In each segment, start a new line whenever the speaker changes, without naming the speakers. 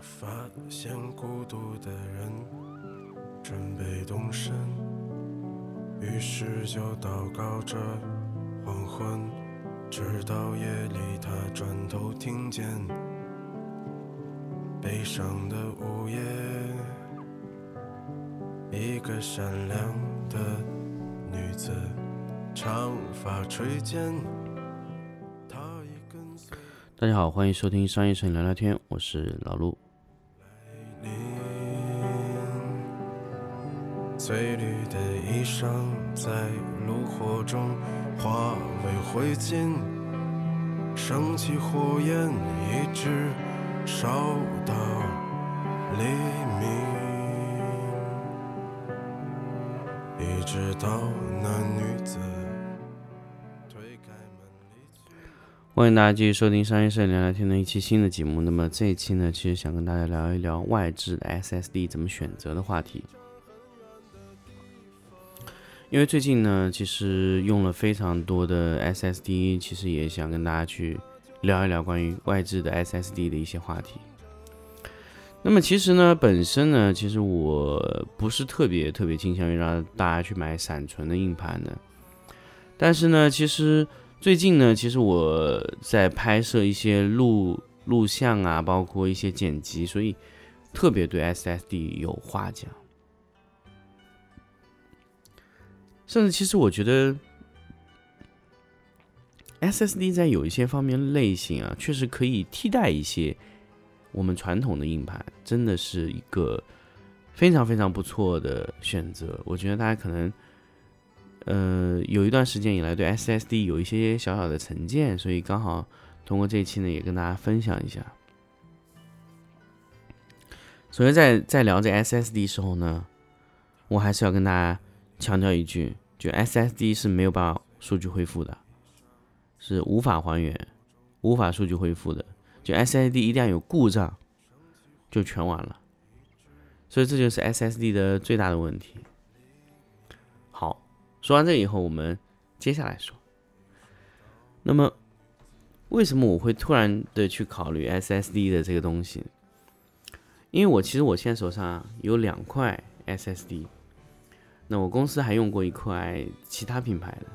发现孤独的人准备动身，于是就祷告着黄昏，直到夜里他转头听见悲伤的午夜，一个善良的女子，长发垂肩。
大家好，欢迎收听商业摄影聊聊天，我是老陆。
林，翠绿的衣裳在炉火中化为灰烬，升起火焰，一直烧到黎明，一直到那女子
欢迎大家继续收听商业摄影聊聊天的一期新的节目。那么这一期呢，其实想跟大家聊一聊外置的 SSD 怎么选择的话题。因为最近呢，其实用了非常多的 SSD，其实也想跟大家去聊一聊关于外置的 SSD 的一些话题。那么其实呢，本身呢，其实我不是特别特别倾向于让大家去买闪存的硬盘的，但是呢，其实最近呢，其实我在拍摄一些录录像啊，包括一些剪辑，所以特别对 SSD 有话讲。甚至其实我觉得 SSD 在有一些方面类型啊，确实可以替代一些我们传统的硬盘，真的是一个非常非常不错的选择。我觉得大家可能。呃，有一段时间以来对 SSD 有一些小小的成见，所以刚好通过这一期呢，也跟大家分享一下。首先在在聊这 SSD 时候呢，我还是要跟大家强调一句，就 SSD 是没有办法数据恢复的，是无法还原、无法数据恢复的。就 SSD 一旦有故障，就全完了。所以这就是 SSD 的最大的问题。说完这以后，我们接下来说。那么，为什么我会突然的去考虑 SSD 的这个东西？因为我其实我现在手上有两块 SSD，那我公司还用过一块其他品牌的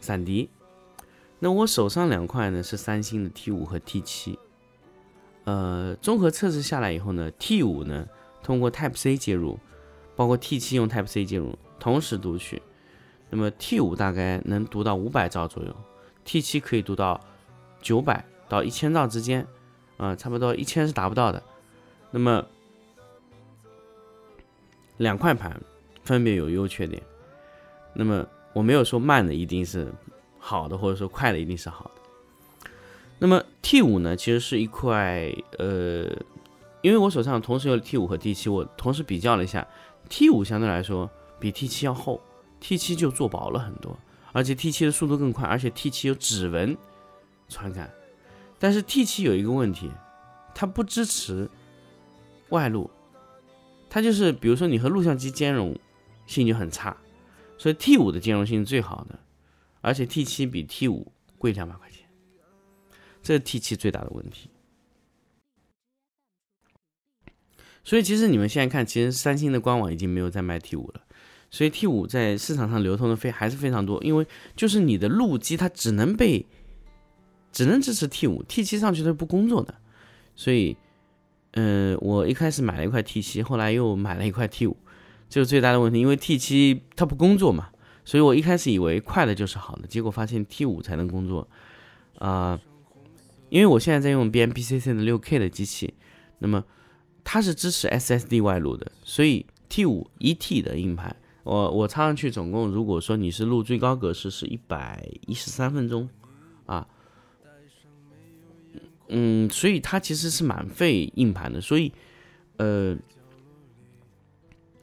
闪迪。那我手上两块呢是三星的 T 五和 T 七。呃，综合测试下来以后呢，T 五呢通过 Type C 接入，包括 T 七用 Type C 接入，同时读取。那么 T 五大概能读到五百兆左右，T 七可以读到九百到一千兆之间，啊，差不多一千是达不到的。那么两块盘分别有优缺点。那么我没有说慢的一定是好的，或者说快的一定是好的。那么 T 五呢，其实是一块，呃，因为我手上同时有 T 五和 T 七，我同时比较了一下，T 五相对来说比 T 七要厚。T 七就做薄了很多，而且 T 七的速度更快，而且 T 七有指纹传感。但是 T 七有一个问题，它不支持外录，它就是比如说你和录像机兼容性就很差，所以 T 五的兼容性是最好的，而且 T 七比 T 五贵两百块钱，这是 T 七最大的问题。所以其实你们现在看，其实三星的官网已经没有在卖 T 五了。所以 T 五在市场上流通的非还是非常多，因为就是你的路基它只能被只能支持 T 五，T 七上去它是不工作的。所以，嗯，我一开始买了一块 T 七，后来又买了一块 T 五，这是最大的问题，因为 T 七它不工作嘛。所以我一开始以为快的就是好的，结果发现 T 五才能工作啊。因为我现在在用 BMPCC 的六 K 的机器，那么它是支持 SSD 外露的，所以 T 五一 T 的硬盘。我我插上去总共，如果说你是录最高格式是一百一十三分钟，啊，嗯，所以它其实是蛮费硬盘的。所以，呃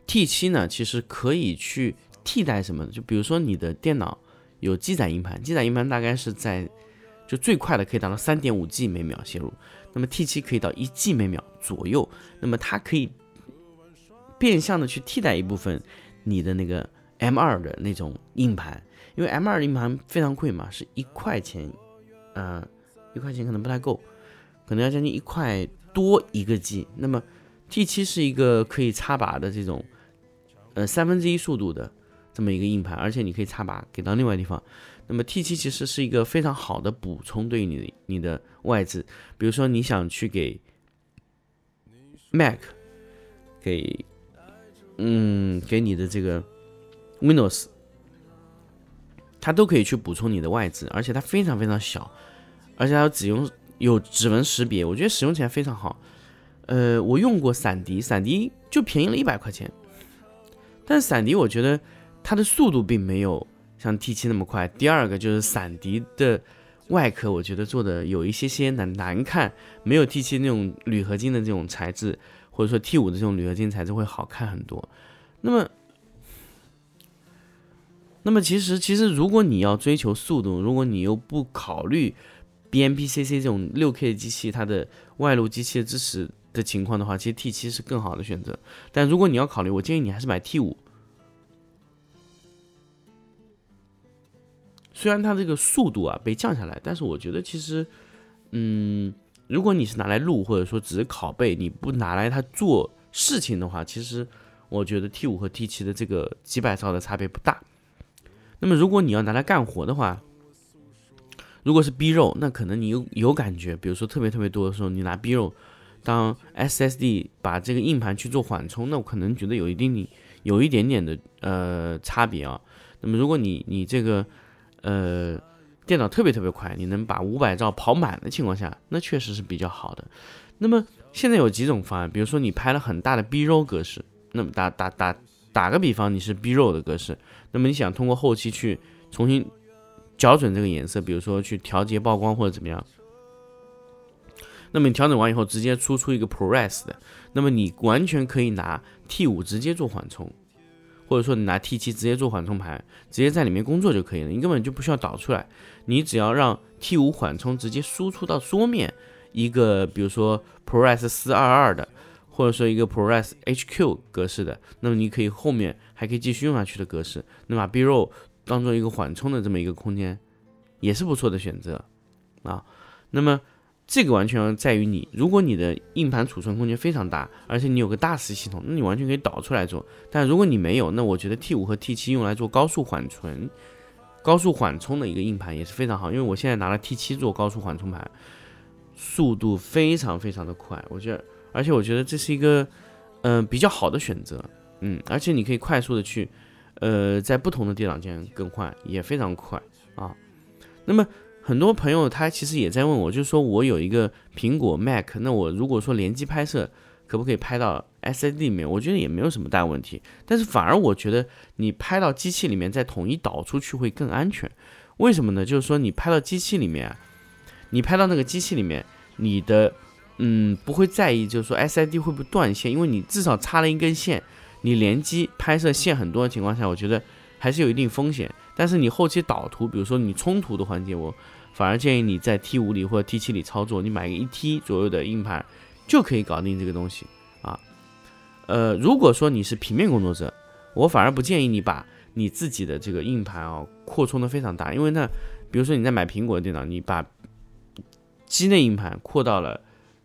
，T 七呢，其实可以去替代什么？就比如说你的电脑有机载硬盘，机载硬盘大概是在就最快的可以达到三点五 G 每秒写入，那么 T 七可以到一 G 每秒左右，那么它可以变相的去替代一部分。你的那个 M 二的那种硬盘，因为 M 二硬盘非常贵嘛，是一块钱，呃，一块钱可能不太够，可能要将近一块多一个 G。那么 T 七是一个可以插拔的这种，呃三分之一速度的这么一个硬盘，而且你可以插拔给到另外地方。那么 T 七其实是一个非常好的补充，对于你你的外置，比如说你想去给 Mac，给嗯给你的这个 Windows，它都可以去补充你的外置，而且它非常非常小，而且它只用有指纹识别，我觉得使用起来非常好。呃，我用过闪迪，闪迪就便宜了一百块钱，但是闪迪我觉得它的速度并没有。像 T 七那么快，第二个就是闪迪的外壳，我觉得做的有一些些难难看，没有 T 七那种铝合金的这种材质，或者说 T 五的这种铝合金材质会好看很多。那么，那么其实其实如果你要追求速度，如果你又不考虑 BMPCC 这种六 K 机器它的外露机器支持的情况的话，其实 T 七是更好的选择。但如果你要考虑，我建议你还是买 T 五。虽然它这个速度啊被降下来，但是我觉得其实，嗯，如果你是拿来录或者说只是拷贝，你不拿来它做事情的话，其实我觉得 T 五和 T 七的这个几百兆的差别不大。那么如果你要拿来干活的话，如果是 B 肉，那可能你有有感觉，比如说特别特别多的时候，你拿 B 肉当 SSD 把这个硬盘去做缓冲，那我可能觉得有一定的有一点点的呃差别啊。那么如果你你这个呃，电脑特别特别快，你能把五百兆跑满的情况下，那确实是比较好的。那么现在有几种方案，比如说你拍了很大的 BRO 格式，那么打打打打个比方，你是 BRO 的格式，那么你想通过后期去重新校准这个颜色，比如说去调节曝光或者怎么样，那么你调整完以后直接输出一个 ProRes 的，那么你完全可以拿 T 五直接做缓冲。或者说你拿 T 七直接做缓冲盘，直接在里面工作就可以了，你根本就不需要导出来，你只要让 T 五缓冲直接输出到桌面一个，比如说 ProRes 四二二的，或者说一个 ProRes HQ 格式的，那么你可以后面还可以继续用下去的格式，那把 BRO 当做一个缓冲的这么一个空间，也是不错的选择啊，那么。这个完全在于你，如果你的硬盘储存空间非常大，而且你有个大磁系统，那你完全可以导出来做。但如果你没有，那我觉得 T 五和 T 七用来做高速缓存、高速缓冲的一个硬盘也是非常好。因为我现在拿了 T 七做高速缓冲盘，速度非常非常的快，我觉得，而且我觉得这是一个嗯比较好的选择，嗯，而且你可以快速的去呃在不同的电脑间更换，也非常快啊。那么。很多朋友他其实也在问我，就是说我有一个苹果 Mac，那我如果说联机拍摄，可不可以拍到 SSD 里面？我觉得也没有什么大问题。但是反而我觉得你拍到机器里面再统一导出去会更安全。为什么呢？就是说你拍到机器里面，你拍到那个机器里面，你的嗯不会在意，就是说 SSD 会不会断线，因为你至少插了一根线，你联机拍摄线很多的情况下，我觉得还是有一定风险。但是你后期导图，比如说你冲突的环节，我。反而建议你在 T 五里或者 T 七里操作，你买个一 T 左右的硬盘就可以搞定这个东西啊。呃，如果说你是平面工作者，我反而不建议你把你自己的这个硬盘啊扩充的非常大，因为呢，比如说你在买苹果的电脑，你把机内硬盘扩到了，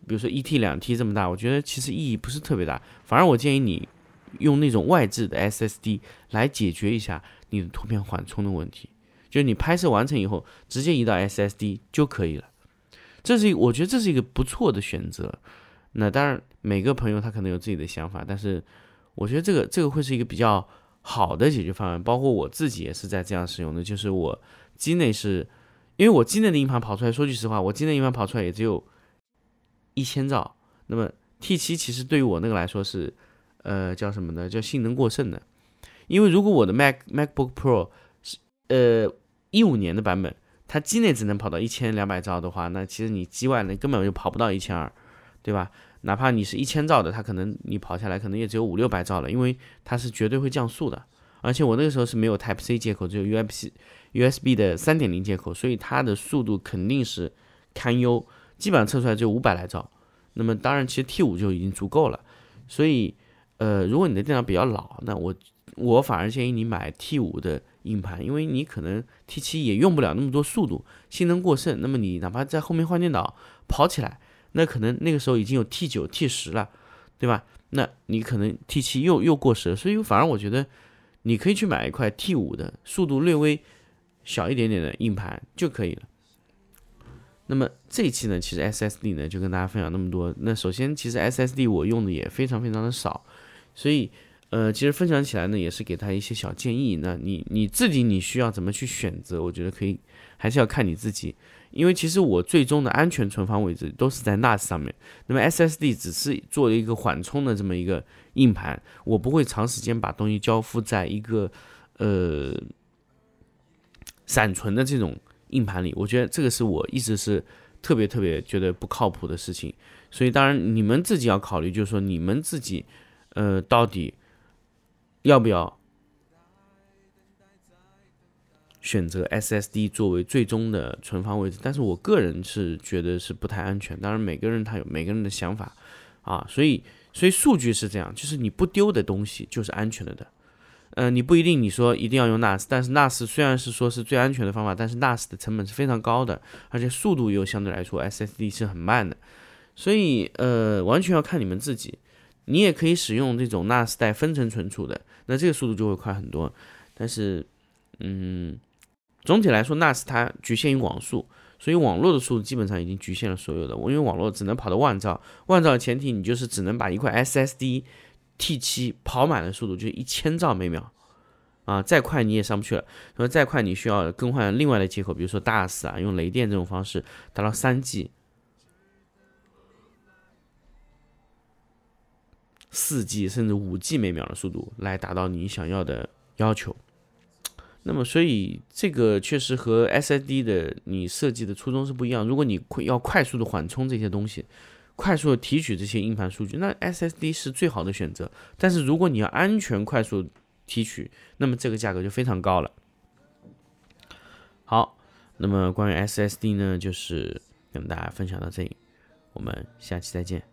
比如说一 T 两 T 这么大，我觉得其实意义不是特别大。反而我建议你用那种外置的 SSD 来解决一下你的图片缓冲的问题。就是你拍摄完成以后，直接移到 SSD 就可以了。这是，我觉得这是一个不错的选择。那当然，每个朋友他可能有自己的想法，但是我觉得这个这个会是一个比较好的解决方案。包括我自己也是在这样使用的，就是我机内是，因为我机内的硬盘跑出来，说句实话，我机内硬盘跑出来也只有一千兆。那么 T 七其实对于我那个来说是，呃，叫什么呢？叫性能过剩的。因为如果我的 Mac MacBook Pro 是，呃。一五年的版本，它机内只能跑到一千两百兆的话，那其实你机外呢根本就跑不到一千二，对吧？哪怕你是一千兆的，它可能你跑下来可能也只有五六百兆了，因为它是绝对会降速的。而且我那个时候是没有 Type C 接口，只有 USB USB 的三点零接口，所以它的速度肯定是堪忧，基本上测出来就五百来兆。那么当然，其实 T 五就已经足够了。所以，呃，如果你的电脑比较老，那我我反而建议你买 T 五的。硬盘，因为你可能 T7 也用不了那么多速度，性能过剩。那么你哪怕在后面换电脑跑起来，那可能那个时候已经有 T 九、T 十了，对吧？那你可能 T 七又又过时了，所以反而我觉得你可以去买一块 T 五的，速度略微小一点点的硬盘就可以了。那么这一期呢，其实 SSD 呢就跟大家分享那么多。那首先，其实 SSD 我用的也非常非常的少，所以呃，其实分享起来呢也是给他一些小建议。那你你自己你需要怎么去选择？我觉得可以，还是要看你自己。因为其实我最终的安全存放位置都是在 NAS 上面，那么 SSD 只是做了一个缓冲的这么一个硬盘，我不会长时间把东西交付在一个呃闪存的这种硬盘里。我觉得这个是我一直是特别特别觉得不靠谱的事情。所以当然你们自己要考虑，就是说你们自己呃到底要不要。选择 SSD 作为最终的存放位置，但是我个人是觉得是不太安全。当然，每个人他有每个人的想法啊，所以所以数据是这样，就是你不丢的东西就是安全了的。呃，你不一定你说一定要用 NAS，但是 NAS 虽然是说是最安全的方法，但是 NAS 的成本是非常高的，而且速度又相对来说 SSD 是很慢的，所以呃，完全要看你们自己。你也可以使用这种 NAS 带分层存储的，那这个速度就会快很多。但是，嗯。总体来说，NAS 它局限于网速，所以网络的速度基本上已经局限了所有的。我因为网络只能跑到万兆，万兆的前提你就是只能把一块 SSD T7 跑满的速度就一千兆每秒啊，再快你也上不去了。那么再快你需要更换另外的接口，比如说 DAS 啊，用雷电这种方式达到三 G、四 G 甚至五 G 每秒的速度来达到你想要的要求。那么，所以这个确实和 SSD 的你设计的初衷是不一样。如果你要快速的缓冲这些东西，快速的提取这些硬盘数据，那 SSD 是最好的选择。但是如果你要安全快速提取，那么这个价格就非常高了。好，那么关于 SSD 呢，就是跟大家分享到这里，我们下期再见。